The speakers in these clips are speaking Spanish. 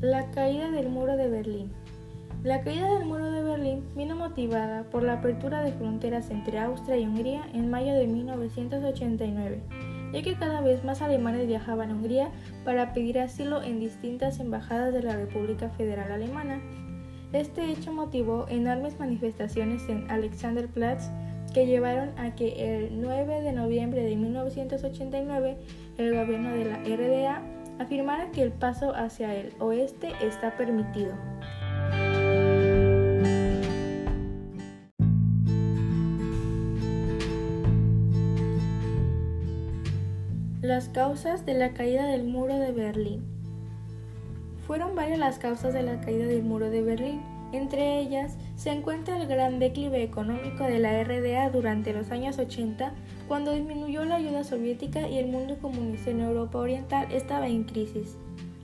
La caída del muro de Berlín. La caída del muro de Berlín vino motivada por la apertura de fronteras entre Austria y Hungría en mayo de 1989, ya que cada vez más alemanes viajaban a Hungría para pedir asilo en distintas embajadas de la República Federal Alemana. Este hecho motivó enormes manifestaciones en Alexanderplatz que llevaron a que el 9 de noviembre de 1989 el gobierno de la RDA afirmara que el paso hacia el oeste está permitido. Las causas de la caída del muro de Berlín. Fueron varias las causas de la caída del muro de Berlín. Entre ellas se encuentra el gran declive económico de la RDA durante los años 80, cuando disminuyó la ayuda soviética y el mundo comunista en Europa Oriental estaba en crisis.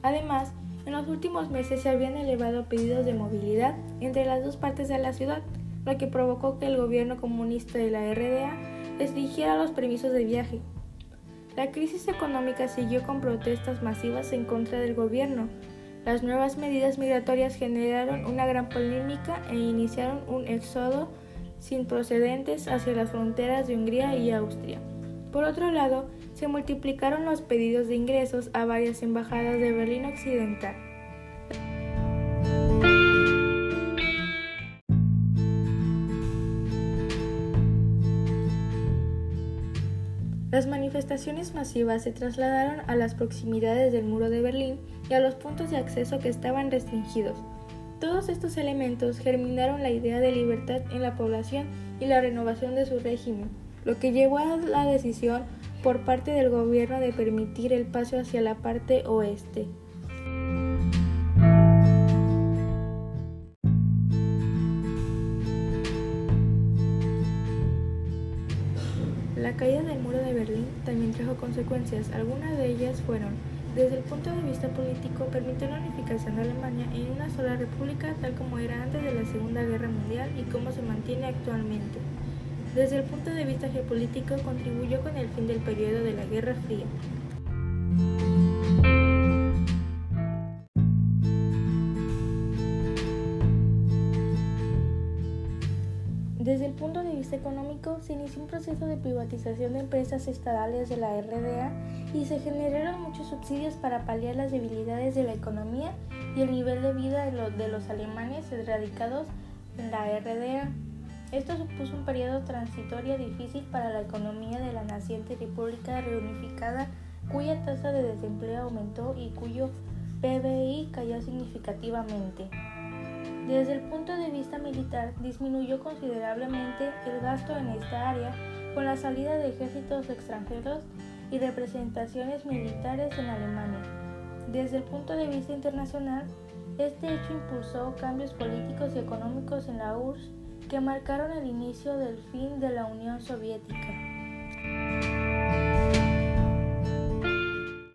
Además, en los últimos meses se habían elevado pedidos de movilidad entre las dos partes de la ciudad, lo que provocó que el gobierno comunista de la RDA restringiera los permisos de viaje. La crisis económica siguió con protestas masivas en contra del gobierno, las nuevas medidas migratorias generaron una gran polémica e iniciaron un éxodo sin procedentes hacia las fronteras de Hungría y Austria. Por otro lado, se multiplicaron los pedidos de ingresos a varias embajadas de Berlín Occidental. Las manifestaciones masivas se trasladaron a las proximidades del muro de Berlín y a los puntos de acceso que estaban restringidos. Todos estos elementos germinaron la idea de libertad en la población y la renovación de su régimen, lo que llevó a la decisión por parte del gobierno de permitir el paso hacia la parte oeste. La caída del muro de Berlín también trajo consecuencias. Algunas de ellas fueron, desde el punto de vista político, permitió la unificación de Alemania en una sola república tal como era antes de la Segunda Guerra Mundial y como se mantiene actualmente. Desde el punto de vista geopolítico, contribuyó con el fin del periodo de la Guerra Fría. Desde el punto de vista económico, se inició un proceso de privatización de empresas estatales de la RDA y se generaron muchos subsidios para paliar las debilidades de la economía y el nivel de vida de los, alemanes radicados en la RDA. Esto supuso un periodo transitorio difícil para la economía de la naciente República Reunificada, cuya tasa de desempleo aumentó y cuyo PBI cayó significativamente. Desde el punto de vista militar, disminuyó considerablemente el gasto en esta área con la salida de ejércitos extranjeros y representaciones militares en Alemania. Desde el punto de vista internacional, este hecho impulsó cambios políticos y económicos en la URSS que marcaron el inicio del fin de la Unión Soviética.